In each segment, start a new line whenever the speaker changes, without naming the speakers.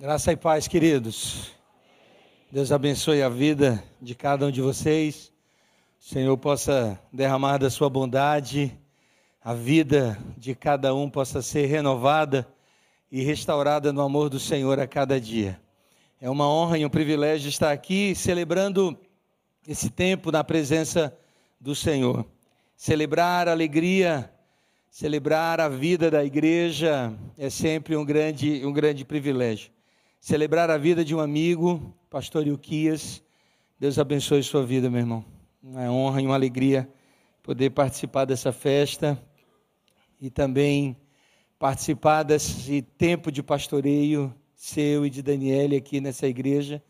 Graça e paz, queridos. Deus abençoe a vida de cada um de vocês. O Senhor possa derramar da sua bondade, a vida de cada um possa ser renovada e restaurada no amor do Senhor a cada dia. É uma honra e um privilégio estar aqui celebrando esse tempo na presença do Senhor. Celebrar a alegria, celebrar a vida da igreja é sempre um grande, um grande privilégio celebrar a vida de um amigo, pastor Ilquias. Deus abençoe sua vida, meu irmão. Uma honra e uma alegria poder participar dessa festa e também participar desse tempo de pastoreio seu e de Daniele aqui nessa igreja.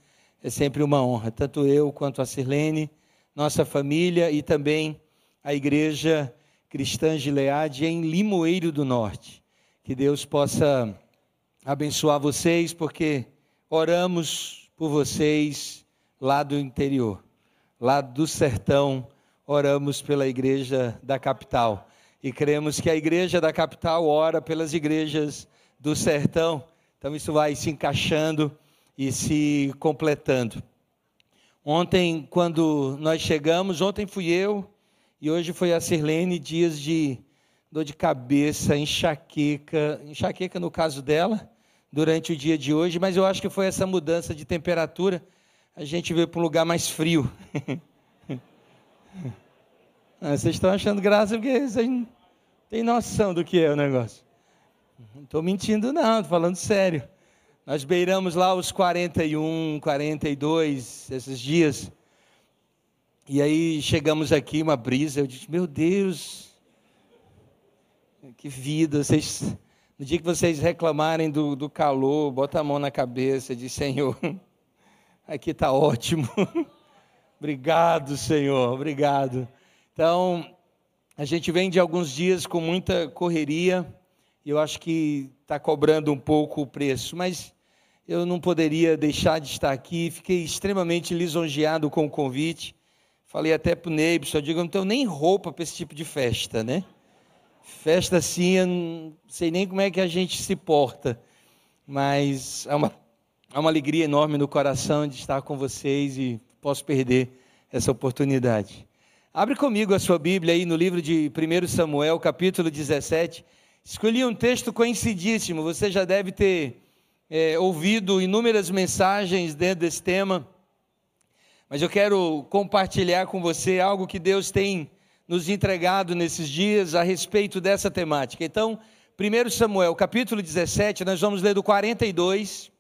É sempre uma honra, tanto eu quanto a Sirlene, nossa família e também a igreja cristã Gileade em Limoeiro do Norte. Que Deus possa abençoar vocês, porque oramos por vocês lá do interior, lá do sertão, oramos pela igreja da capital. E cremos que a igreja da capital ora pelas igrejas do sertão. Então isso vai se encaixando e se completando. Ontem, quando nós chegamos, ontem fui eu e hoje foi a Sirlene, dias de dor de cabeça, enxaqueca, enxaqueca no caso dela, durante o dia de hoje, mas eu acho que foi essa mudança de temperatura. A gente veio para um lugar mais frio. ah, vocês estão achando graça porque vocês não têm noção do que é o negócio. Não estou mentindo, não, estou falando sério. Nós beiramos lá os 41, 42, esses dias. E aí chegamos aqui, uma brisa. Eu disse: Meu Deus, que vida, vocês, no dia que vocês reclamarem do, do calor, bota a mão na cabeça, diz Senhor, aqui está ótimo. obrigado, Senhor, obrigado. Então, a gente vem de alguns dias com muita correria, e eu acho que está cobrando um pouco o preço, mas eu não poderia deixar de estar aqui, fiquei extremamente lisonjeado com o convite. Falei até para o Neibson, eu digo, eu não tenho nem roupa para esse tipo de festa, né? Festa assim, eu não sei nem como é que a gente se porta, mas é uma, é uma alegria enorme no coração de estar com vocês e posso perder essa oportunidade. Abre comigo a sua Bíblia aí no livro de 1 Samuel, capítulo 17. Escolhi um texto conhecidíssimo, você já deve ter é, ouvido inúmeras mensagens dentro desse tema, mas eu quero compartilhar com você algo que Deus tem nos entregado nesses dias a respeito dessa temática. Então, 1 Samuel, capítulo 17, nós vamos ler do 42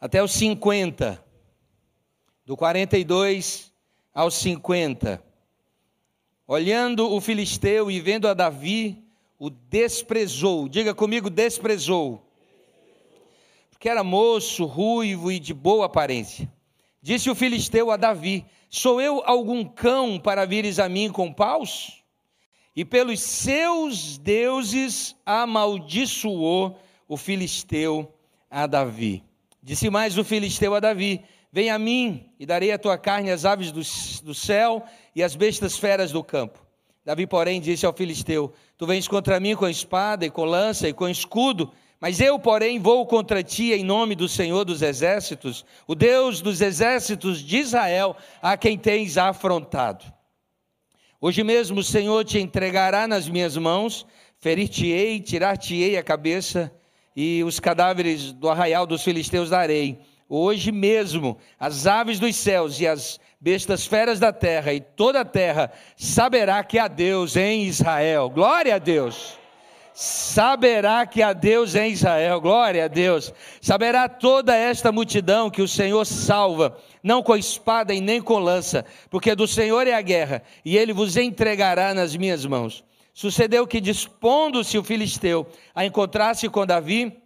até o 50. Do 42 ao 50. Olhando o filisteu e vendo a Davi, o desprezou. Diga comigo, desprezou. Porque era moço, ruivo e de boa aparência. Disse o filisteu a Davi: Sou eu algum cão para vires a mim com paus? E pelos seus deuses amaldiçoou o filisteu a Davi. Disse mais o filisteu a Davi: Vem a mim e darei a tua carne às aves do, do céu e às bestas feras do campo. Davi, porém, disse ao filisteu: Tu vens contra mim com espada e com lança e com escudo, mas eu, porém, vou contra ti em nome do Senhor dos exércitos, o Deus dos exércitos de Israel, a quem tens afrontado. Hoje mesmo o Senhor te entregará nas minhas mãos, ferir-te-ei, tirar-te-ei a cabeça, e os cadáveres do arraial dos filisteus darei. Hoje mesmo as aves dos céus e as bestas feras da terra e toda a terra saberá que há Deus em Israel. Glória a Deus saberá que há Deus em Israel, glória a Deus. Saberá toda esta multidão que o Senhor salva, não com espada e nem com lança, porque do Senhor é a guerra, e ele vos entregará nas minhas mãos. Sucedeu que, dispondo-se o filisteu a encontrar-se com Davi,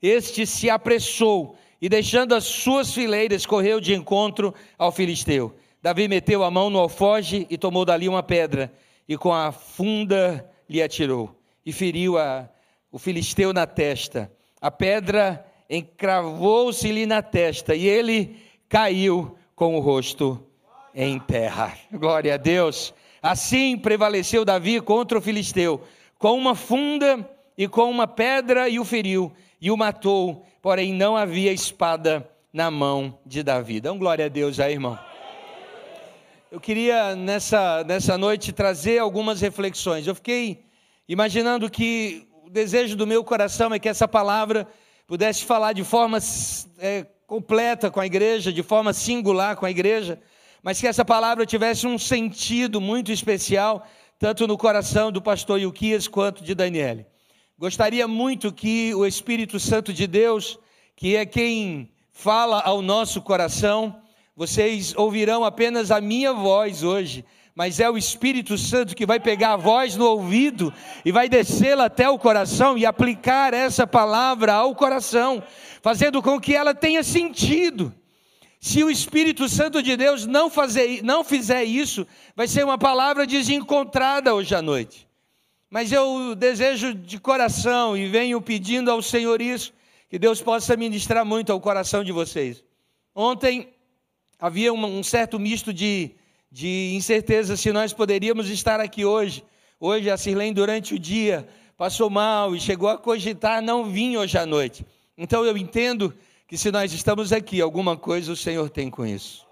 este se apressou e, deixando as suas fileiras, correu de encontro ao filisteu. Davi meteu a mão no alfoge e tomou dali uma pedra, e com a funda lhe atirou e feriu a, o filisteu na testa. A pedra encravou-se-lhe na testa e ele caiu com o rosto em terra. Glória a Deus. Assim prevaleceu Davi contra o filisteu, com uma funda e com uma pedra e o feriu, e o matou, porém não havia espada na mão de Davi. Dão glória a Deus aí, irmão. Eu queria nessa, nessa noite trazer algumas reflexões. Eu fiquei imaginando que o desejo do meu coração é que essa palavra pudesse falar de forma é, completa com a igreja, de forma singular com a igreja, mas que essa palavra tivesse um sentido muito especial, tanto no coração do pastor Ilquias quanto de Daniele. Gostaria muito que o Espírito Santo de Deus, que é quem fala ao nosso coração, vocês ouvirão apenas a minha voz hoje, mas é o Espírito Santo que vai pegar a voz no ouvido e vai descê-la até o coração e aplicar essa palavra ao coração, fazendo com que ela tenha sentido. Se o Espírito Santo de Deus não, fazer, não fizer isso, vai ser uma palavra desencontrada hoje à noite. Mas eu desejo de coração e venho pedindo ao Senhor isso, que Deus possa ministrar muito ao coração de vocês. Ontem havia um certo misto de de incerteza se nós poderíamos estar aqui hoje. Hoje a Sirlene, durante o dia, passou mal e chegou a cogitar não vir hoje à noite. Então eu entendo que se nós estamos aqui, alguma coisa o Senhor tem com isso.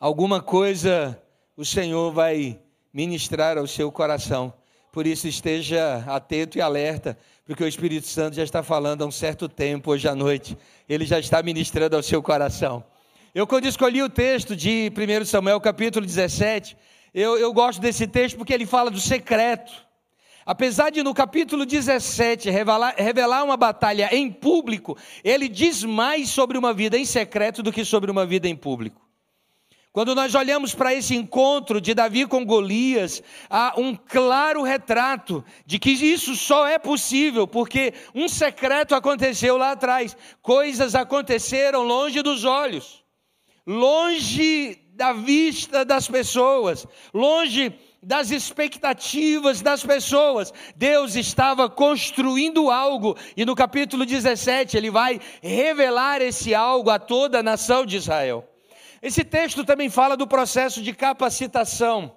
Alguma coisa o Senhor vai ministrar ao seu coração. Por isso esteja atento e alerta, porque o Espírito Santo já está falando há um certo tempo hoje à noite. Ele já está ministrando ao seu coração. Eu, quando escolhi o texto de 1 Samuel, capítulo 17, eu, eu gosto desse texto porque ele fala do secreto. Apesar de no capítulo 17 revelar, revelar uma batalha em público, ele diz mais sobre uma vida em secreto do que sobre uma vida em público. Quando nós olhamos para esse encontro de Davi com Golias, há um claro retrato de que isso só é possível porque um secreto aconteceu lá atrás, coisas aconteceram longe dos olhos longe da vista das pessoas, longe das expectativas das pessoas. Deus estava construindo algo, e no capítulo 17 ele vai revelar esse algo a toda a nação de Israel. Esse texto também fala do processo de capacitação.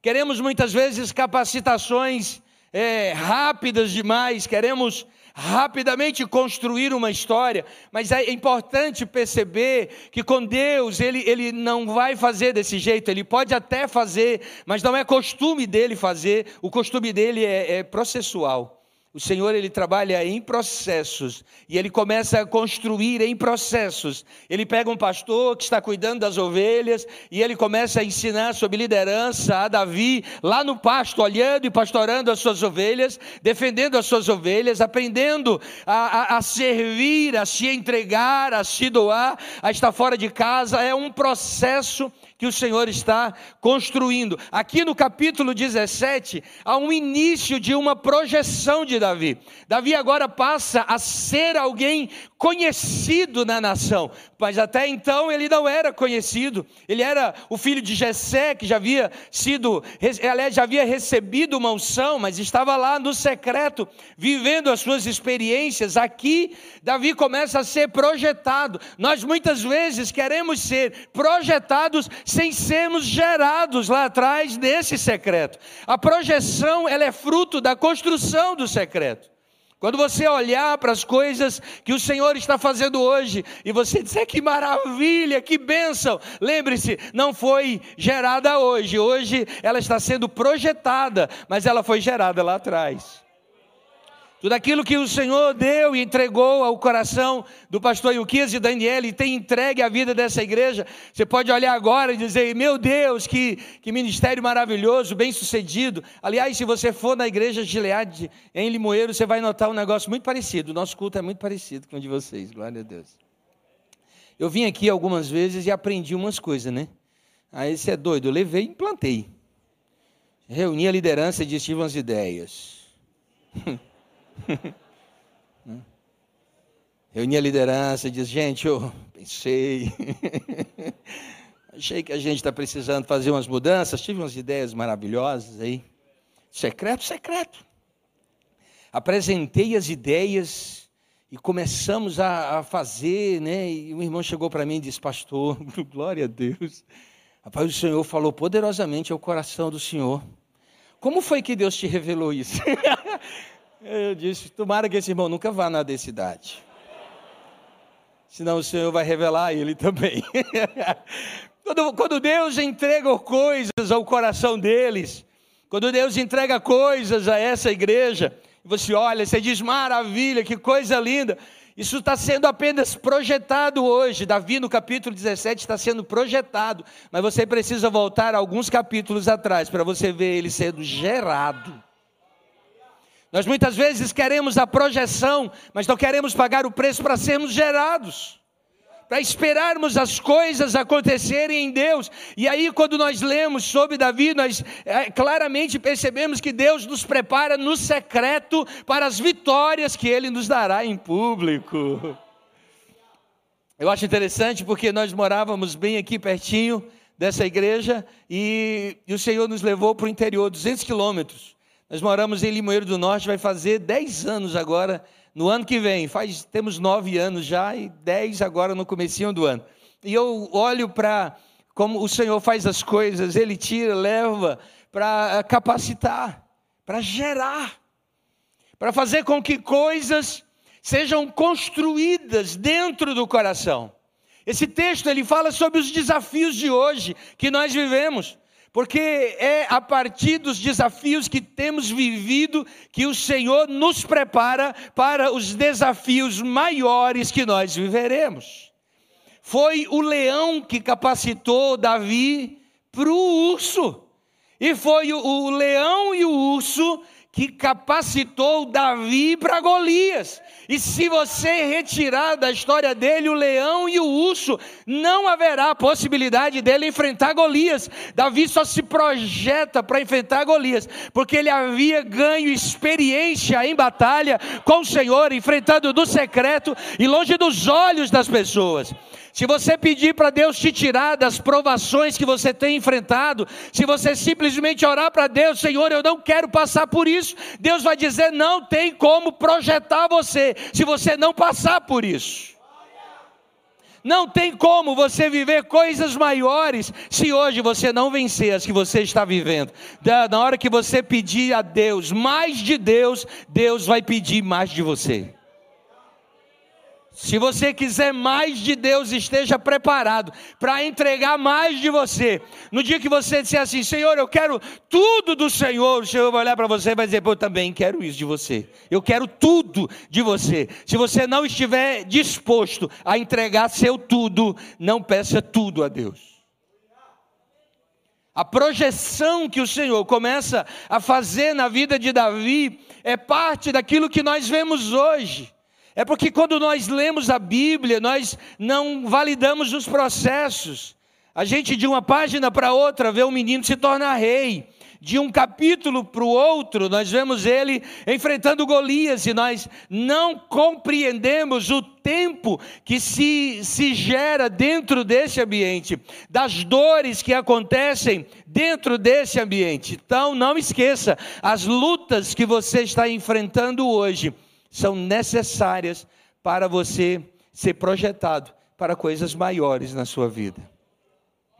Queremos muitas vezes capacitações é, rápidas demais, queremos rapidamente construir uma história, mas é importante perceber que com Deus ele, ele não vai fazer desse jeito, ele pode até fazer, mas não é costume dele fazer, o costume dele é, é processual. O Senhor ele trabalha em processos e ele começa a construir em processos. Ele pega um pastor que está cuidando das ovelhas e ele começa a ensinar sobre liderança a Davi lá no pasto, olhando e pastorando as suas ovelhas, defendendo as suas ovelhas, aprendendo a, a, a servir, a se entregar, a se doar, a estar fora de casa. É um processo que o Senhor está construindo. Aqui no capítulo 17, há um início de uma projeção de Davi. Davi agora passa a ser alguém conhecido na nação, mas até então ele não era conhecido. Ele era o filho de Jessé, que já havia sido, aliás, já havia recebido uma unção, mas estava lá no secreto, vivendo as suas experiências. Aqui, Davi começa a ser projetado. Nós muitas vezes queremos ser projetados sem sermos gerados lá atrás desse secreto. A projeção, ela é fruto da construção do secreto. Quando você olhar para as coisas que o Senhor está fazendo hoje e você dizer que maravilha, que bênção, lembre-se, não foi gerada hoje, hoje ela está sendo projetada, mas ela foi gerada lá atrás. Tudo aquilo que o Senhor deu e entregou ao coração do pastor Yuquias e Daniel e tem entregue a vida dessa igreja, você pode olhar agora e dizer: Meu Deus, que, que ministério maravilhoso, bem sucedido. Aliás, se você for na igreja Gilead, em Limoeiro, você vai notar um negócio muito parecido. O nosso culto é muito parecido com o de vocês, glória a Deus. Eu vim aqui algumas vezes e aprendi umas coisas, né? Aí você é doido, eu levei e implantei. Reuni a liderança e tive umas ideias. Reuni a liderança e disse, gente, eu pensei, achei que a gente está precisando fazer umas mudanças, tive umas ideias maravilhosas aí. Secreto, secreto. Apresentei as ideias e começamos a, a fazer, né? E um irmão chegou para mim e disse, pastor, glória a Deus. Rapaz, o Senhor falou poderosamente ao coração do Senhor. Como foi que Deus te revelou isso? Eu disse: tomara que esse irmão nunca vá na densidade. Senão o Senhor vai revelar a ele também. quando, quando Deus entrega coisas ao coração deles, quando Deus entrega coisas a essa igreja, você olha, você diz: maravilha, que coisa linda. Isso está sendo apenas projetado hoje. Davi, no capítulo 17, está sendo projetado. Mas você precisa voltar alguns capítulos atrás para você ver ele sendo gerado. Nós muitas vezes queremos a projeção, mas não queremos pagar o preço para sermos gerados para esperarmos as coisas acontecerem em Deus. E aí, quando nós lemos sobre Davi, nós é, claramente percebemos que Deus nos prepara no secreto para as vitórias que Ele nos dará em público. Eu acho interessante porque nós morávamos bem aqui pertinho dessa igreja e, e o Senhor nos levou para o interior, 200 quilômetros. Nós moramos em Limoeiro do Norte, vai fazer 10 anos agora no ano que vem, faz, temos nove anos já e dez agora no comecinho do ano. E eu olho para como o Senhor faz as coisas, Ele tira, leva para capacitar, para gerar, para fazer com que coisas sejam construídas dentro do coração. Esse texto ele fala sobre os desafios de hoje que nós vivemos porque é a partir dos desafios que temos vivido que o Senhor nos prepara para os desafios maiores que nós viveremos. Foi o leão que capacitou Davi para o urso, e foi o, leão e o urso que capacitou Davi para Golias. E se você retirar da história dele o leão e o urso, não haverá possibilidade dele enfrentar Golias. Davi só se projeta para enfrentar Golias, porque ele havia ganho experiência em batalha com o Senhor, enfrentando do secreto e longe dos olhos das pessoas. Se você pedir para Deus te tirar das provações que você tem enfrentado, se você simplesmente orar para Deus, Senhor, eu não quero passar por isso, Deus vai dizer: não tem como projetar você, se você não passar por isso. Não tem como você viver coisas maiores se hoje você não vencer as que você está vivendo. Na hora que você pedir a Deus mais de Deus, Deus vai pedir mais de você. Se você quiser mais de Deus, esteja preparado para entregar mais de você. No dia que você disser assim, Senhor, eu quero tudo do Senhor, o Senhor vai olhar para você e vai dizer, eu também quero isso de você. Eu quero tudo de você. Se você não estiver disposto a entregar seu tudo, não peça tudo a Deus. A projeção que o Senhor começa a fazer na vida de Davi é parte daquilo que nós vemos hoje. É porque quando nós lemos a Bíblia, nós não validamos os processos. A gente, de uma página para outra, vê o menino se tornar rei. De um capítulo para o outro, nós vemos ele enfrentando Golias e nós não compreendemos o tempo que se, se gera dentro desse ambiente, das dores que acontecem dentro desse ambiente. Então, não esqueça, as lutas que você está enfrentando hoje são necessárias para você ser projetado para coisas maiores na sua vida.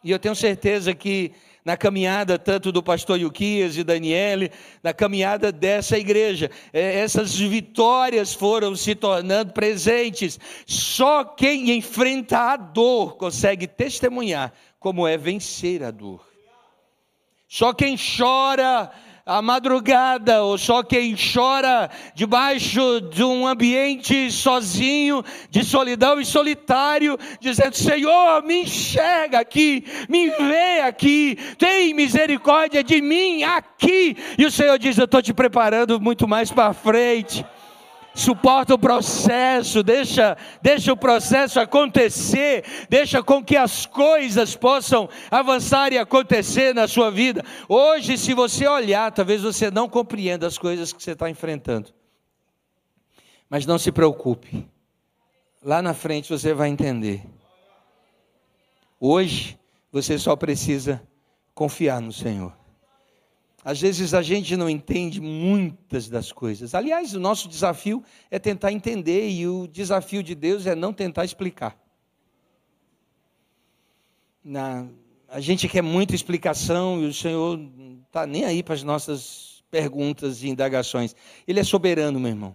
E eu tenho certeza que na caminhada tanto do pastor Yuquias e Daniele, na caminhada dessa igreja, é, essas vitórias foram se tornando presentes. Só quem enfrenta a dor consegue testemunhar como é vencer a dor. Só quem chora a madrugada, ou só quem chora debaixo de um ambiente sozinho, de solidão e solitário, dizendo: Senhor, me enxerga aqui, me vê aqui, tem misericórdia de mim aqui. E o Senhor diz: Eu estou te preparando muito mais para frente suporta o processo, deixa, deixa o processo acontecer, deixa com que as coisas possam avançar e acontecer na sua vida. Hoje, se você olhar, talvez você não compreenda as coisas que você está enfrentando. Mas não se preocupe, lá na frente você vai entender. Hoje, você só precisa confiar no Senhor. Às vezes a gente não entende muitas das coisas. Aliás, o nosso desafio é tentar entender, e o desafio de Deus é não tentar explicar. Na, a gente quer muita explicação e o Senhor não está nem aí para as nossas perguntas e indagações. Ele é soberano, meu irmão.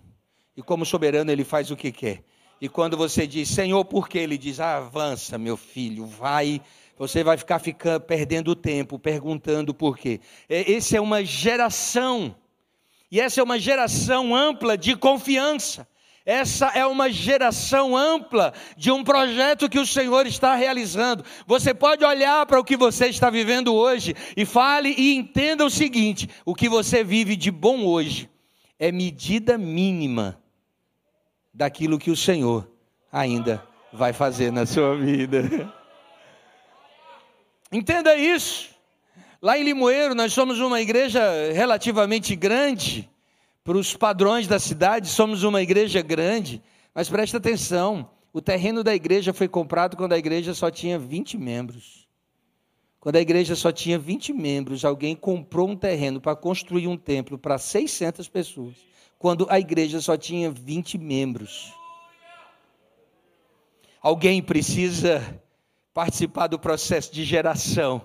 E como soberano, ele faz o que quer. E quando você diz, Senhor, por quê? Ele diz, ah, avança, meu filho, vai. Você vai ficar ficando, perdendo tempo, perguntando por quê. Essa é uma geração. E essa é uma geração ampla de confiança. Essa é uma geração ampla de um projeto que o Senhor está realizando. Você pode olhar para o que você está vivendo hoje e fale e entenda o seguinte: o que você vive de bom hoje é medida mínima daquilo que o Senhor ainda vai fazer na sua vida. Entenda isso. Lá em Limoeiro, nós somos uma igreja relativamente grande para os padrões da cidade, somos uma igreja grande, mas preste atenção: o terreno da igreja foi comprado quando a igreja só tinha 20 membros. Quando a igreja só tinha 20 membros, alguém comprou um terreno para construir um templo para 600 pessoas, quando a igreja só tinha 20 membros. Alguém precisa participar do processo de geração.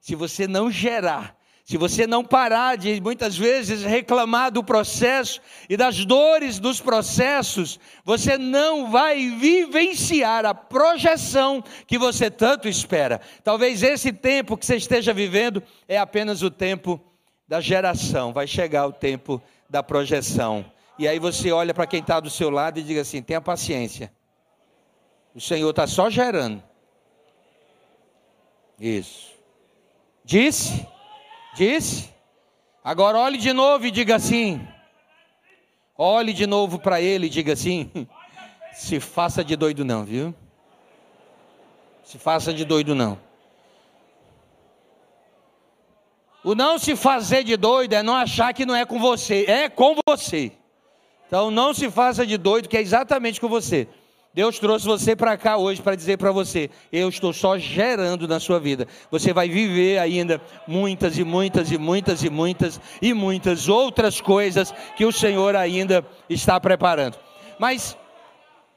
Se você não gerar, se você não parar de muitas vezes reclamar do processo e das dores dos processos, você não vai vivenciar a projeção que você tanto espera. Talvez esse tempo que você esteja vivendo é apenas o tempo da geração, vai chegar o tempo da projeção. E aí você olha para quem está do seu lado e diga assim: tenha paciência. O Senhor está só gerando. Isso. Disse? Disse? Agora olhe de novo e diga assim. Olhe de novo para ele e diga assim: se faça de doido não, viu? Se faça de doido não. O não se fazer de doido é não achar que não é com você, é com você. Então não se faça de doido, que é exatamente com você. Deus trouxe você para cá hoje para dizer para você: eu estou só gerando na sua vida. Você vai viver ainda muitas e muitas e muitas e muitas e muitas outras coisas que o Senhor ainda está preparando. Mas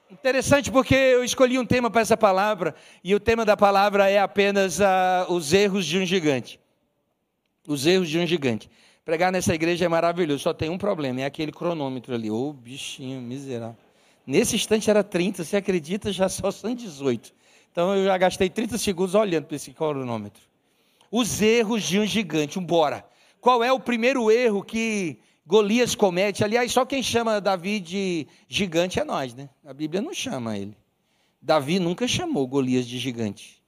interessante porque eu escolhi um tema para essa palavra e o tema da palavra é apenas uh, os erros de um gigante. Os erros de um gigante. Pregar nessa igreja é maravilhoso, só tem um problema, é aquele cronômetro ali. Ô oh, bichinho miserável. Nesse instante era 30, você acredita? Já só são 18. Então eu já gastei 30 segundos olhando para esse cronômetro. Os erros de um gigante, bora. Qual é o primeiro erro que Golias comete? Aliás, só quem chama Davi de gigante é nós, né? A Bíblia não chama ele. Davi nunca chamou Golias de gigante.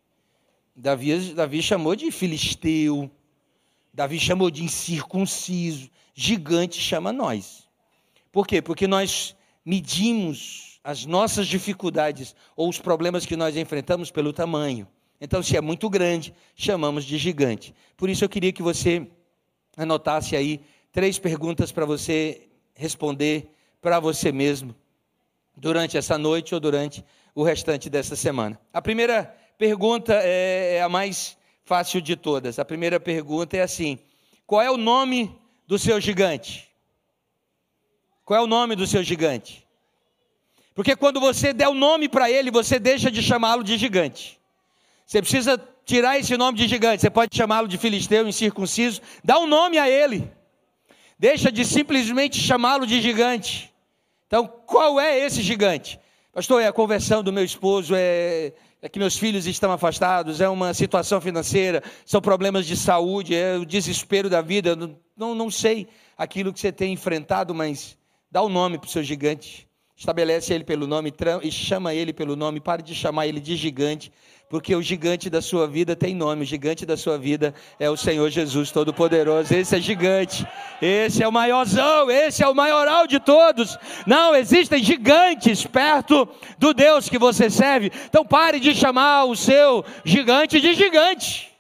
Davi, Davi chamou de filisteu. Davi chamou de incircunciso. Gigante chama nós. Por quê? Porque nós medimos as nossas dificuldades ou os problemas que nós enfrentamos pelo tamanho. Então, se é muito grande, chamamos de gigante. Por isso, eu queria que você anotasse aí três perguntas para você responder para você mesmo durante essa noite ou durante o restante dessa semana. A primeira pergunta é, é a mais fácil de todas. A primeira pergunta é assim: qual é o nome do seu gigante? Qual é o nome do seu gigante? Porque quando você der o nome para ele, você deixa de chamá-lo de gigante. Você precisa tirar esse nome de gigante. Você pode chamá-lo de filisteu, incircunciso. Dá um nome a ele. Deixa de simplesmente chamá-lo de gigante. Então, qual é esse gigante? Pastor, é a conversão do meu esposo, é, é que meus filhos estão afastados, é uma situação financeira, são problemas de saúde, é o desespero da vida. Não, não, não sei aquilo que você tem enfrentado, mas Dá o um nome para o seu gigante. Estabelece ele pelo nome e chama ele pelo nome. Pare de chamar ele de gigante, porque o gigante da sua vida tem nome. O gigante da sua vida é o Senhor Jesus Todo-Poderoso. Esse é gigante. Esse é o maiorzão. Esse é o maioral de todos. Não existem gigantes perto do Deus que você serve. Então pare de chamar o seu gigante de gigante.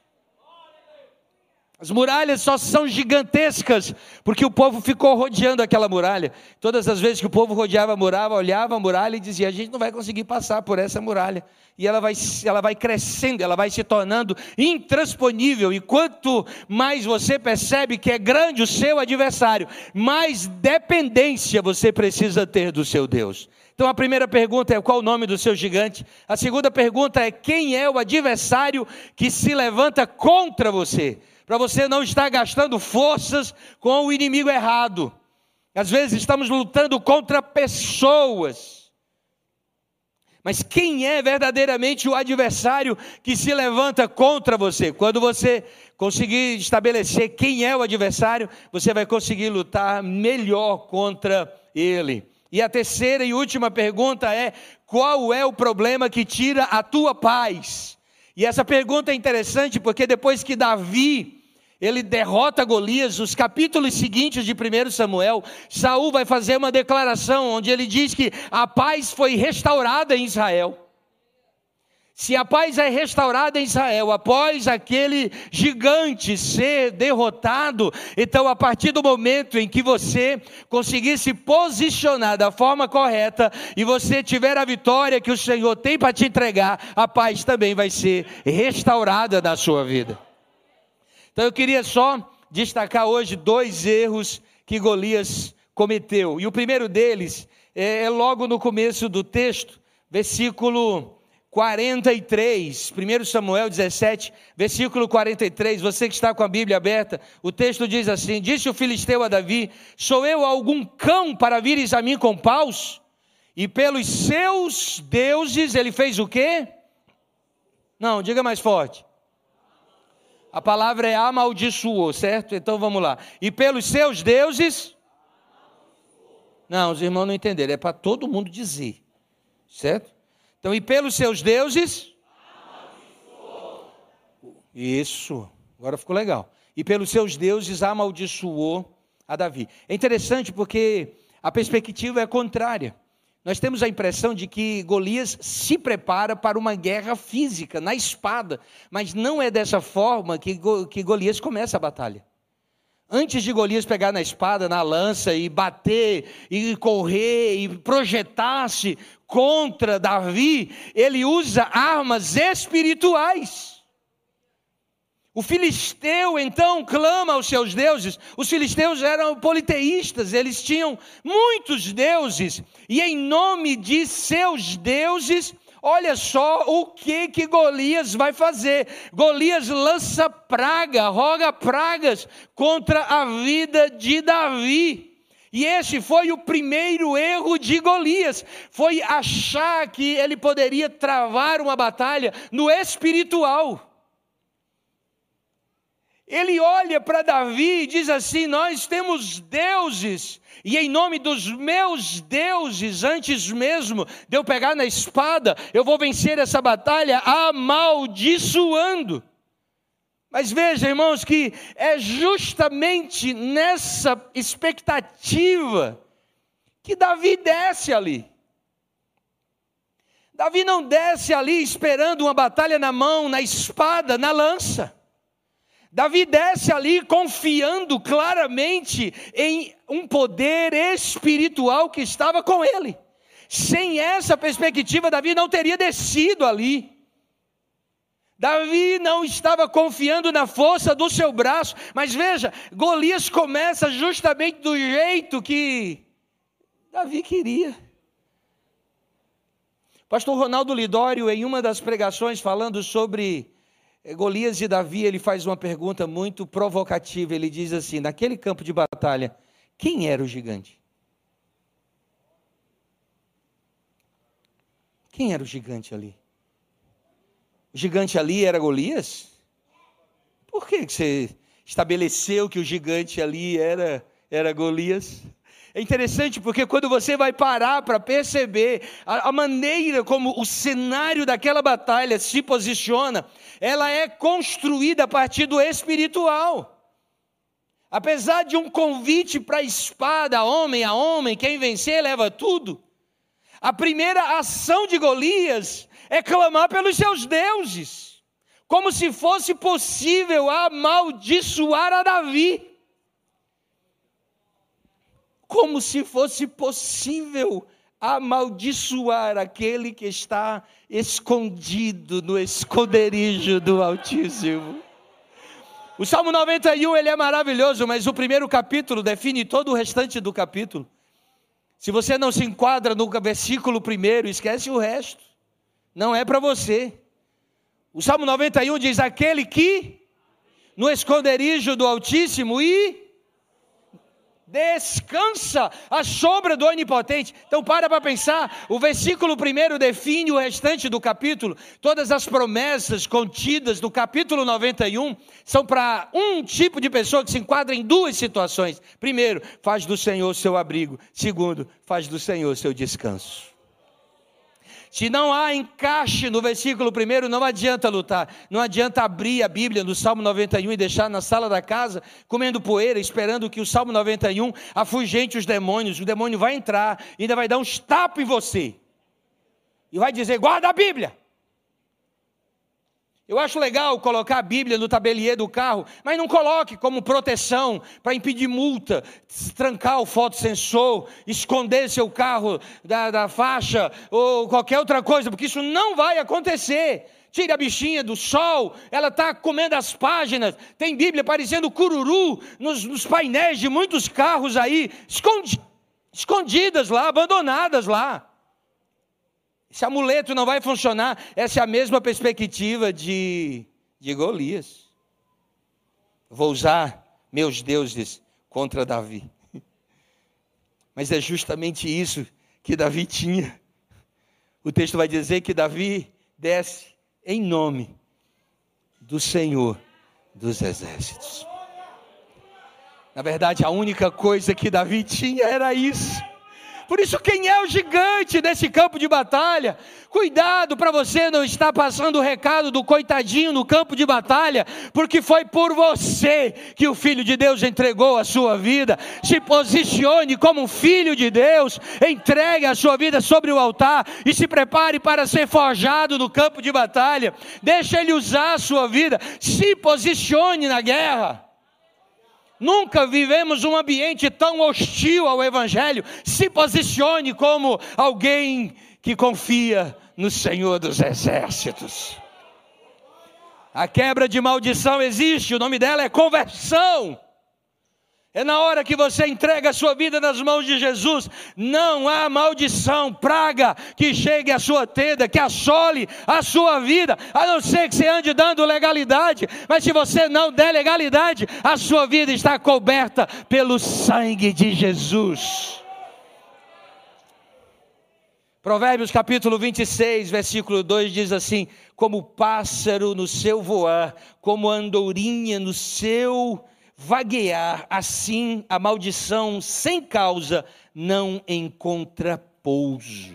As muralhas só são gigantescas porque o povo ficou rodeando aquela muralha. Todas as vezes que o povo rodeava a muralha, olhava a muralha e dizia: a gente não vai conseguir passar por essa muralha. E ela vai, ela vai crescendo, ela vai se tornando intransponível. E quanto mais você percebe que é grande o seu adversário, mais dependência você precisa ter do seu Deus. Então a primeira pergunta é qual o nome do seu gigante? A segunda pergunta é quem é o adversário que se levanta contra você? Para você não estar gastando forças com o inimigo errado. Às vezes estamos lutando contra pessoas. Mas quem é verdadeiramente o adversário que se levanta contra você? Quando você conseguir estabelecer quem é o adversário, você vai conseguir lutar melhor contra ele. E a terceira e última pergunta é: qual é o problema que tira a tua paz? E essa pergunta é interessante porque depois que Davi ele derrota Golias, os capítulos seguintes de 1 Samuel, Saul vai fazer uma declaração onde ele diz que a paz foi restaurada em Israel. Se a paz é restaurada em Israel após aquele gigante ser derrotado, então a partir do momento em que você conseguir se posicionar da forma correta e você tiver a vitória que o Senhor tem para te entregar, a paz também vai ser restaurada na sua vida. Então eu queria só destacar hoje dois erros que Golias cometeu. E o primeiro deles é, é logo no começo do texto, versículo 43, 1 Samuel 17, versículo 43, você que está com a Bíblia aberta, o texto diz assim: Disse o filisteu a Davi: Sou eu algum cão para vires a mim com paus? E pelos seus deuses ele fez o quê? Não, diga mais forte. A palavra é amaldiçoou, certo? Então vamos lá. E pelos seus deuses. Não, os irmãos não entenderam, é para todo mundo dizer, certo? Então, e pelos seus deuses? Isso, agora ficou legal. E pelos seus deuses amaldiçoou a Davi. É interessante porque a perspectiva é contrária. Nós temos a impressão de que Golias se prepara para uma guerra física, na espada, mas não é dessa forma que, que Golias começa a batalha. Antes de Golias pegar na espada, na lança e bater e correr e projetar-se contra Davi, ele usa armas espirituais. O filisteu então clama aos seus deuses. Os filisteus eram politeístas, eles tinham muitos deuses, e em nome de seus deuses, Olha só o que que Golias vai fazer. Golias lança praga, roga pragas contra a vida de Davi. E esse foi o primeiro erro de Golias, foi achar que ele poderia travar uma batalha no espiritual. Ele olha para Davi e diz assim: Nós temos deuses e em nome dos meus deuses, antes mesmo de eu pegar na espada, eu vou vencer essa batalha amaldiçoando. Mas veja, irmãos, que é justamente nessa expectativa que Davi desce ali. Davi não desce ali esperando uma batalha na mão, na espada, na lança. Davi desce ali confiando claramente em um poder espiritual que estava com ele. Sem essa perspectiva, Davi não teria descido ali. Davi não estava confiando na força do seu braço, mas veja, Golias começa justamente do jeito que Davi queria. Pastor Ronaldo Lidório, em uma das pregações falando sobre Golias e Davi, ele faz uma pergunta muito provocativa. Ele diz assim: naquele campo de batalha, quem era o gigante? Quem era o gigante ali? O gigante ali era Golias? Por que você estabeleceu que o gigante ali era, era Golias? É interessante porque quando você vai parar para perceber a, a, maneira como o cenário daquela batalha se posiciona, ela é construída a partir do espiritual. Apesar de um convite para a espada, homem a homem, quem vencer leva tudo. A primeira ação de Golias é clamar pelos seus deuses, como se fosse possível amaldiçoar a Davi como se fosse possível amaldiçoar aquele que está escondido no esconderijo do Altíssimo. O Salmo 91 ele é maravilhoso, mas o primeiro capítulo define todo o restante do capítulo. Se você não se enquadra no versículo primeiro, esquece o resto. Não é para você. O Salmo 91 diz: aquele que no esconderijo do Altíssimo e descansa à sombra do Onipotente. Então para para pensar, o versículo primeiro define o restante do capítulo. Todas as promessas contidas no capítulo 91 são para um tipo de pessoa que se enquadra em duas situações. Primeiro, faz do Senhor seu abrigo. Segundo, faz do Senhor seu descanso. Se não há encaixe no versículo primeiro, não adianta lutar. Não adianta abrir a Bíblia no Salmo 91 e deixar na sala da casa, comendo poeira, esperando que o Salmo 91 afugente os demônios. O demônio vai entrar, ainda vai dar uns tapas em você. E vai dizer: guarda a Bíblia. Eu acho legal colocar a Bíblia no tabelier do carro, mas não coloque como proteção para impedir multa, trancar o fotossensor, esconder seu carro da, da faixa ou qualquer outra coisa, porque isso não vai acontecer. Tire a bichinha do sol, ela está comendo as páginas. Tem Bíblia parecendo cururu nos, nos painéis de muitos carros aí, escondi, escondidas lá, abandonadas lá. Esse amuleto não vai funcionar. Essa é a mesma perspectiva de, de Golias. Vou usar meus deuses contra Davi. Mas é justamente isso que Davi tinha. O texto vai dizer que Davi desce em nome do Senhor dos exércitos. Na verdade, a única coisa que Davi tinha era isso. Por isso, quem é o gigante desse campo de batalha? Cuidado para você não estar passando o recado do coitadinho no campo de batalha, porque foi por você que o Filho de Deus entregou a sua vida. Se posicione como um filho de Deus, entregue a sua vida sobre o altar e se prepare para ser forjado no campo de batalha. Deixa Ele usar a sua vida, se posicione na guerra. Nunca vivemos um ambiente tão hostil ao Evangelho. Se posicione como alguém que confia no Senhor dos Exércitos. A quebra de maldição existe, o nome dela é conversão. É na hora que você entrega a sua vida nas mãos de Jesus, não há maldição, praga que chegue à sua tenda, que assole a sua vida, a não ser que você ande dando legalidade, mas se você não der legalidade, a sua vida está coberta pelo sangue de Jesus. Provérbios capítulo 26, versículo 2 diz assim: Como pássaro no seu voar, como andorinha no seu vaguear, assim a maldição sem causa não encontra pouso.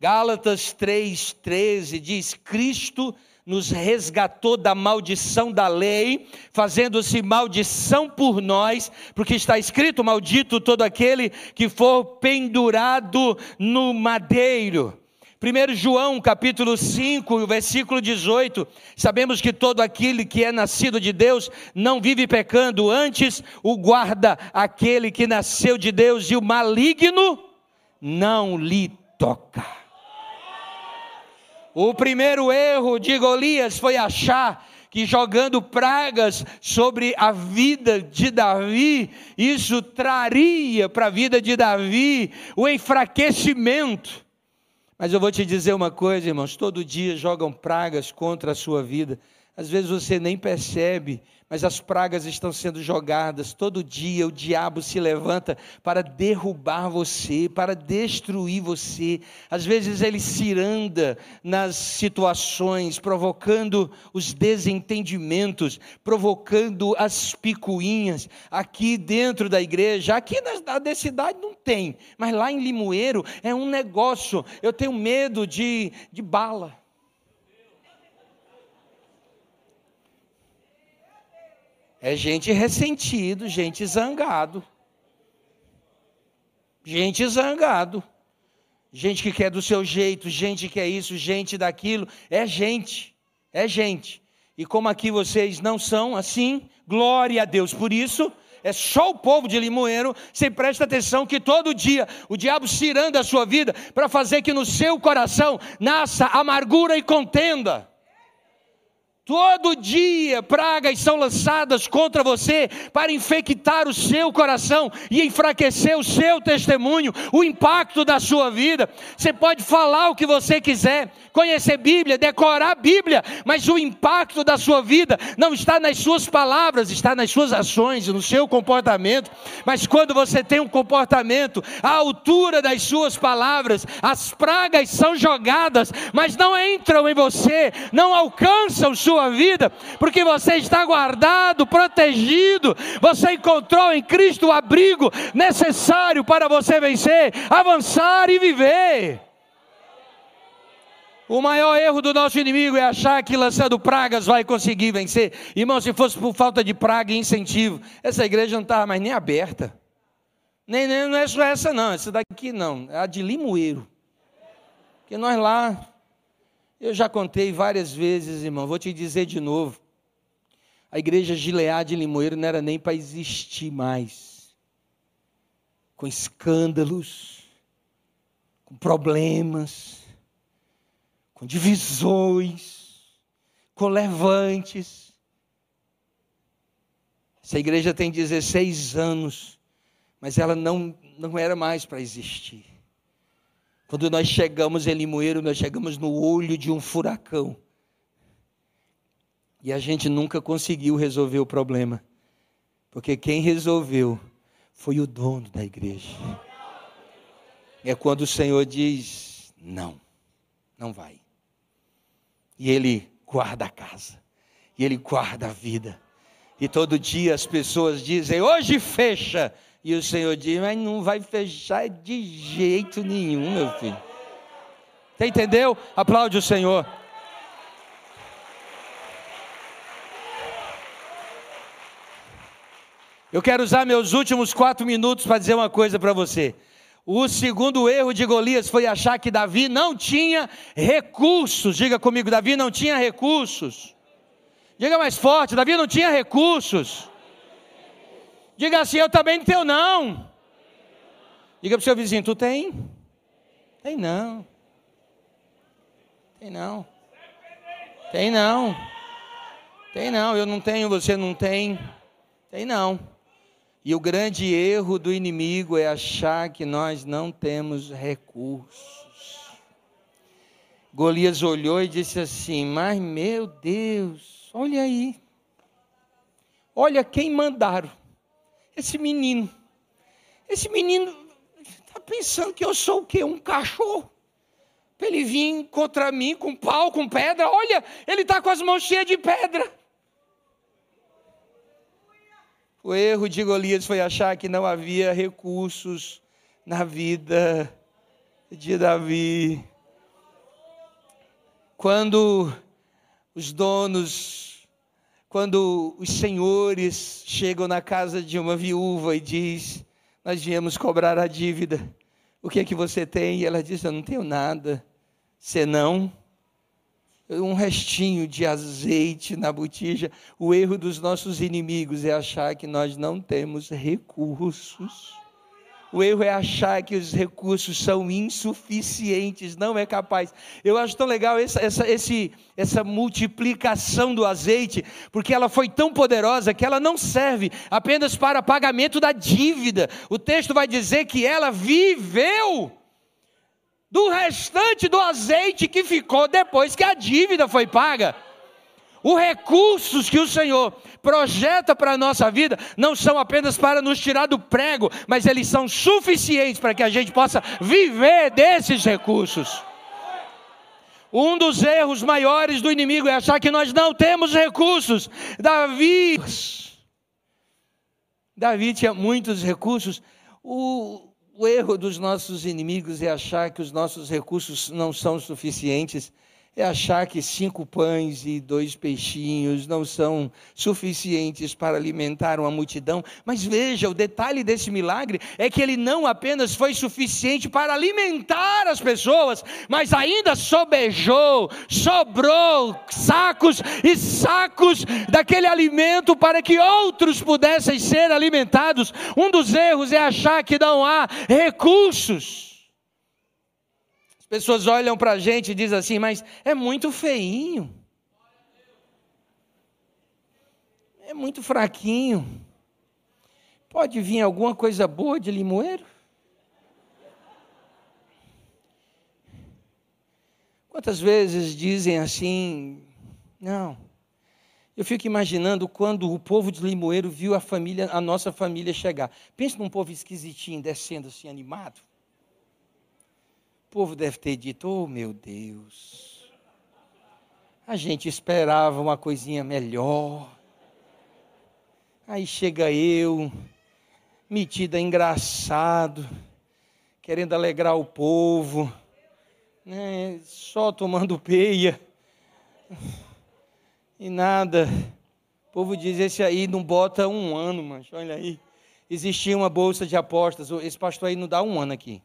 Gálatas 3,13 diz: Cristo nos resgatou da maldição da lei, fazendo-se maldição por nós, porque está escrito: Maldito todo aquele que for pendurado no madeiro. 1 João capítulo 5, versículo 18, sabemos que todo aquele que é nascido de Deus não vive pecando, antes o guarda aquele que nasceu de Deus e o maligno não lhe toca. O primeiro erro de Golias foi achar que jogando pragas sobre a vida de Davi, isso traria para a vida de Davi o enfraquecimento. Mas eu vou te dizer uma coisa, irmãos: todo dia jogam pragas contra a sua vida. Às vezes você nem percebe, mas as pragas estão sendo jogadas. Todo dia o diabo se levanta para derrubar você, para destruir você. Às vezes ele ciranda nas situações, provocando os desentendimentos, provocando as picuinhas. Aqui dentro da igreja, aqui na, na cidade não tem, mas lá em Limoeiro é um negócio. Eu tenho medo de, de bala. É gente ressentido, gente zangado. Gente zangado. Gente que quer do seu jeito, gente que é isso, gente daquilo. É gente. É gente. E como aqui vocês não são assim, glória a Deus por isso. É só o povo de Limoeiro. Você presta atenção que todo dia o diabo ciranda a sua vida para fazer que no seu coração nasça amargura e contenda. Todo dia pragas são lançadas contra você para infectar o seu coração e enfraquecer o seu testemunho, o impacto da sua vida. Você pode falar o que você quiser, conhecer Bíblia, decorar a Bíblia, mas o impacto da sua vida não está nas suas palavras, está nas suas ações, no seu comportamento. Mas quando você tem um comportamento à altura das suas palavras, as pragas são jogadas, mas não entram em você, não alcançam sua sua vida, porque você está guardado, protegido, você encontrou em Cristo o abrigo necessário para você vencer, avançar e viver. O maior erro do nosso inimigo é achar que lançando pragas vai conseguir vencer. Irmão, se fosse por falta de praga e incentivo, essa igreja não estava mais nem aberta. Nem, nem, não é só essa, não. Essa daqui não. É a de Limoeiro. Porque nós lá eu já contei várias vezes, irmão, vou te dizer de novo. A igreja Gilead de Limoeiro não era nem para existir mais. Com escândalos, com problemas, com divisões, com levantes. Essa igreja tem 16 anos, mas ela não, não era mais para existir. Quando nós chegamos em Limoeiro, nós chegamos no olho de um furacão. E a gente nunca conseguiu resolver o problema. Porque quem resolveu foi o dono da igreja. É quando o Senhor diz: não, não vai. E Ele guarda a casa, e Ele guarda a vida. E todo dia as pessoas dizem: hoje fecha, e o Senhor diz: Mas não vai fechar de jeito nenhum, meu filho. Você entendeu? Aplaude o Senhor. Eu quero usar meus últimos quatro minutos para dizer uma coisa para você. O segundo erro de Golias foi achar que Davi não tinha recursos. Diga comigo, Davi não tinha recursos. Diga mais forte, Davi não tinha recursos. Diga assim: Eu também não tenho, não. Diga para o seu vizinho: Tu tem? Tem não. Tem não. Tem não. Tem não. Eu não tenho, você não tem. Tem não. E o grande erro do inimigo é achar que nós não temos recursos. Golias olhou e disse assim: Mas meu Deus, olha aí. Olha quem mandaram esse menino. Esse menino está pensando que eu sou o quê? Um cachorro. Para ele vir contra mim com pau, com pedra. Olha, ele está com as mãos cheias de pedra. O erro de Golias foi achar que não havia recursos na vida de Davi. Quando os donos quando os senhores chegam na casa de uma viúva e diz: "Nós viemos cobrar a dívida. O que é que você tem?" E ela diz: "Eu não tenho nada, senão um restinho de azeite na botija. O erro dos nossos inimigos é achar que nós não temos recursos. O erro é achar que os recursos são insuficientes, não é capaz. Eu acho tão legal essa, essa, esse, essa multiplicação do azeite, porque ela foi tão poderosa que ela não serve apenas para pagamento da dívida. O texto vai dizer que ela viveu do restante do azeite que ficou depois que a dívida foi paga. Os recursos que o Senhor projeta para a nossa vida não são apenas para nos tirar do prego, mas eles são suficientes para que a gente possa viver desses recursos. Um dos erros maiores do inimigo é achar que nós não temos recursos. Davi, Davi tinha muitos recursos. O, o erro dos nossos inimigos é achar que os nossos recursos não são suficientes é achar que cinco pães e dois peixinhos não são suficientes para alimentar uma multidão. Mas veja, o detalhe desse milagre é que ele não apenas foi suficiente para alimentar as pessoas, mas ainda sobejou, sobrou sacos e sacos daquele alimento para que outros pudessem ser alimentados. Um dos erros é achar que não há recursos pessoas olham para a gente e dizem assim, mas é muito feinho. é muito fraquinho. Pode vir alguma coisa boa de limoeiro? Quantas vezes dizem assim, não. Eu fico imaginando quando o povo de Limoeiro viu a família, a nossa família chegar. Pense num povo esquisitinho descendo assim animado. Povo deve ter dito: "Oh, meu Deus. A gente esperava uma coisinha melhor. Aí chega eu, metida engraçado, querendo alegrar o povo né, só tomando peia. E nada. O povo diz: esse aí não bota um ano, mas olha aí. Existia uma bolsa de apostas. Esse pastor aí não dá um ano aqui.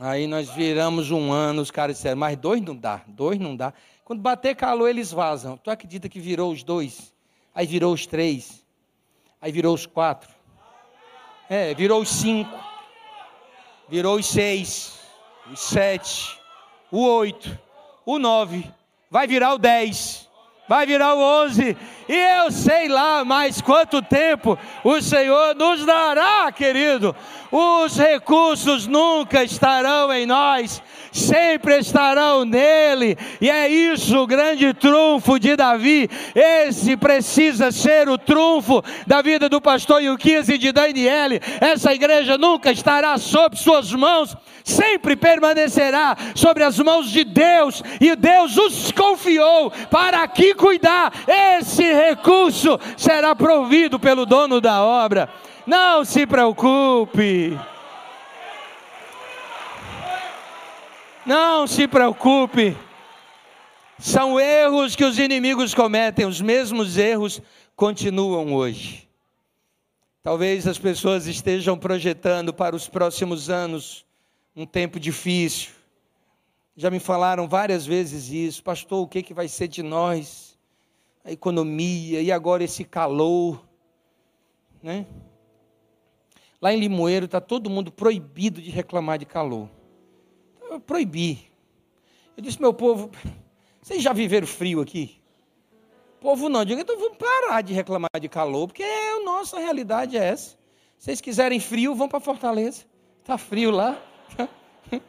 Aí nós viramos um ano, os caras disseram, mas dois não dá, dois não dá. Quando bater calor, eles vazam. Tu acredita que virou os dois? Aí virou os três. Aí virou os quatro. É, virou os cinco virou os seis, os sete, o oito, o nove, vai virar o dez, vai virar o onze, e eu sei lá mais quanto tempo o Senhor nos dará, querido. Os recursos nunca estarão em nós, sempre estarão nele, e é isso o grande trunfo de Davi. Esse precisa ser o trunfo da vida do pastor Yuquias e de Daniele. Essa igreja nunca estará sob suas mãos, sempre permanecerá sobre as mãos de Deus, e Deus os confiou para aqui cuidar. Esse recurso será provido pelo dono da obra. Não se preocupe. Não se preocupe. São erros que os inimigos cometem, os mesmos erros continuam hoje. Talvez as pessoas estejam projetando para os próximos anos um tempo difícil. Já me falaram várias vezes isso, pastor, o que, que vai ser de nós? A economia, e agora esse calor, né? Lá em Limoeiro está todo mundo proibido de reclamar de calor. Eu proibi. Eu disse, meu povo, vocês já viveram frio aqui? Povo não, diga, então vamos parar de reclamar de calor, porque é, a nossa realidade é essa. Se vocês quiserem frio, vão para Fortaleza. Está frio lá.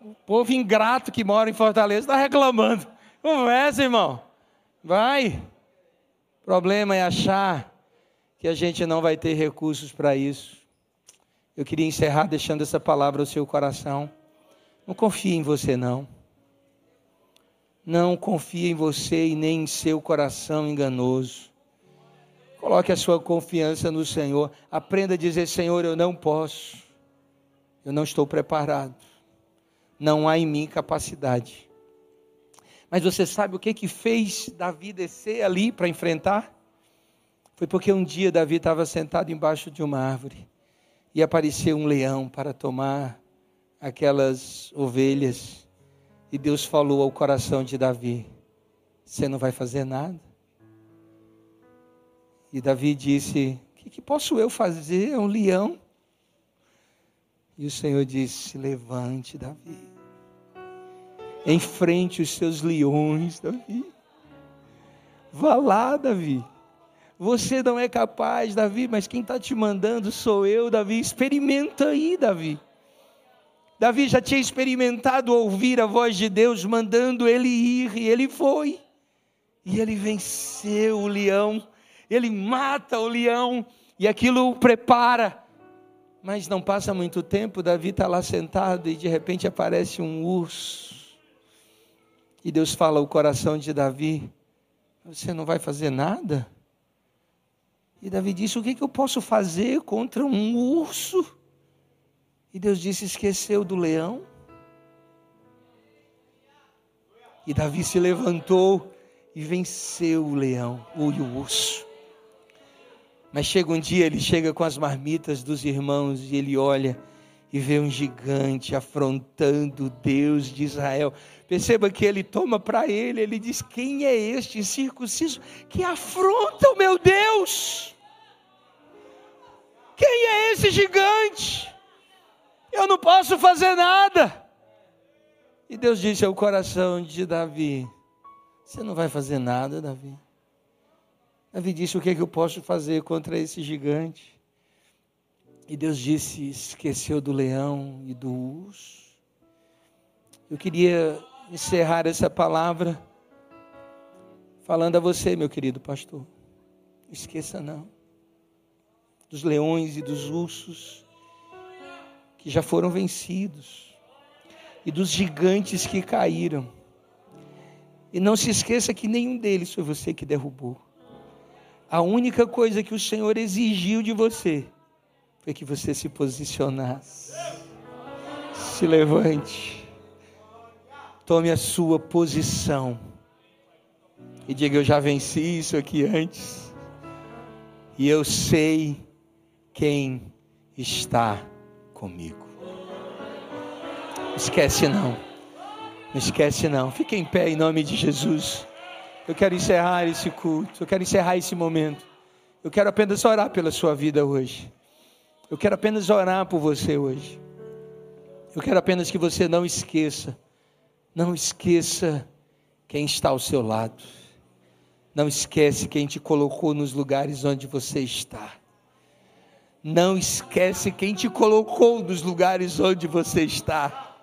O, povo ingrato que mora em Fortaleza está reclamando. Conversa, irmão. Vai. O problema é achar que a gente não vai ter recursos para isso. Eu queria encerrar deixando essa palavra ao seu coração. Não confie em você, não. Não confie em você e nem em seu coração enganoso. Coloque a sua confiança no Senhor. Aprenda a dizer: Senhor, eu não posso. Eu não estou preparado. Não há em mim capacidade. Mas você sabe o que que fez Davi descer ali para enfrentar? Foi porque um dia Davi estava sentado embaixo de uma árvore e apareceu um leão para tomar aquelas ovelhas. E Deus falou ao coração de Davi: Você não vai fazer nada. E Davi disse: O que, que posso eu fazer? É um leão. E o Senhor disse: Levante, Davi. Enfrente os seus leões, Davi. Vá lá, Davi. Você não é capaz, Davi, mas quem está te mandando sou eu, Davi. Experimenta aí, Davi. Davi já tinha experimentado ouvir a voz de Deus mandando ele ir, e ele foi. E ele venceu o leão, ele mata o leão, e aquilo o prepara. Mas não passa muito tempo, Davi está lá sentado e de repente aparece um urso. E Deus fala ao coração de Davi: Você não vai fazer nada? E Davi disse: O que, que eu posso fazer contra um urso? E Deus disse: Esqueceu do leão? E Davi se levantou e venceu o leão, o urso. Mas chega um dia, ele chega com as marmitas dos irmãos e ele olha e vê um gigante afrontando Deus de Israel. Perceba que ele toma para ele, ele diz: Quem é este circunciso que afronta o meu Deus? Quem é esse gigante? Eu não posso fazer nada. E Deus disse ao coração de Davi: Você não vai fazer nada, Davi. Davi disse: O que, é que eu posso fazer contra esse gigante? E Deus disse: Esqueceu do leão e do urso. Eu queria encerrar essa palavra falando a você, meu querido pastor. Esqueça não dos leões e dos ursos que já foram vencidos e dos gigantes que caíram. E não se esqueça que nenhum deles foi você que derrubou. A única coisa que o Senhor exigiu de você que você se posicionasse. Se levante. Tome a sua posição. E diga: Eu já venci isso aqui antes. E eu sei quem está comigo. Esquece não. Não esquece não. Fique em pé em nome de Jesus. Eu quero encerrar esse culto. Eu quero encerrar esse momento. Eu quero apenas orar pela sua vida hoje. Eu quero apenas orar por você hoje. Eu quero apenas que você não esqueça. Não esqueça quem está ao seu lado. Não esquece quem te colocou nos lugares onde você está. Não esquece quem te colocou nos lugares onde você está.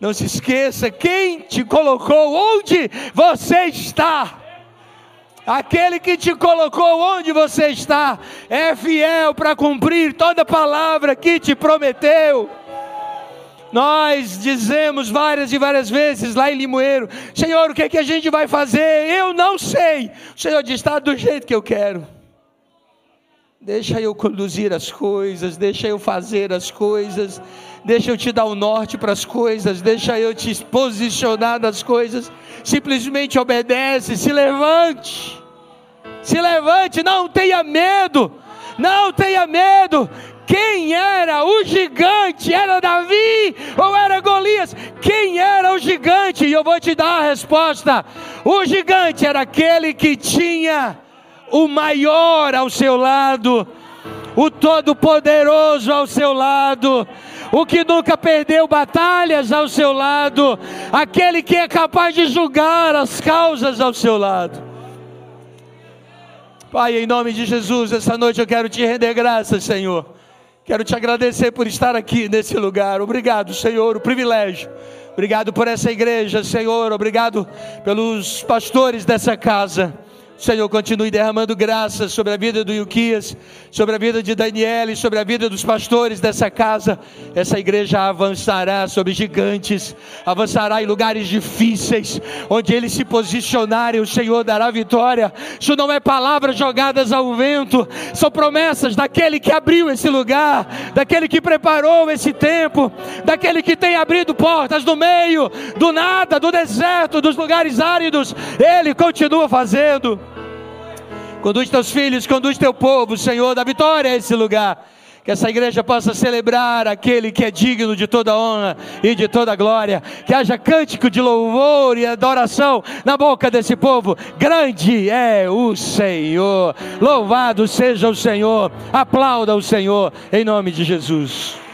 Não se esqueça quem te colocou onde você está. Aquele que te colocou onde você está é fiel para cumprir toda palavra que te prometeu. Nós dizemos várias e várias vezes lá em Limoeiro: Senhor, o que, é que a gente vai fazer? Eu não sei. O Senhor diz: está do jeito que eu quero. Deixa eu conduzir as coisas, deixa eu fazer as coisas, deixa eu te dar o norte para as coisas, deixa eu te posicionar nas coisas. Simplesmente obedece, se levante, se levante, não tenha medo, não tenha medo. Quem era o gigante? Era Davi ou era Golias? Quem era o gigante? E eu vou te dar a resposta: o gigante era aquele que tinha o maior ao seu lado, o todo-poderoso ao seu lado, o que nunca perdeu batalhas ao seu lado, aquele que é capaz de julgar as causas ao seu lado. Pai, em nome de Jesus, essa noite eu quero te render graças, Senhor. Quero te agradecer por estar aqui nesse lugar. Obrigado, Senhor, o privilégio. Obrigado por essa igreja, Senhor. Obrigado pelos pastores dessa casa. Senhor, continue derramando graças sobre a vida do Ilquias, sobre a vida de Daniele, sobre a vida dos pastores dessa casa. Essa igreja avançará sobre gigantes, avançará em lugares difíceis, onde eles se posicionarem, o Senhor dará vitória. Isso não é palavras jogadas ao vento, são promessas daquele que abriu esse lugar, daquele que preparou esse tempo, daquele que tem abrido portas no meio do nada, do deserto, dos lugares áridos. Ele continua fazendo. Conduz teus filhos, conduz teu povo, Senhor, da vitória a esse lugar. Que essa igreja possa celebrar aquele que é digno de toda honra e de toda glória. Que haja cântico de louvor e adoração na boca desse povo. Grande é o Senhor. Louvado seja o Senhor. Aplauda o Senhor em nome de Jesus.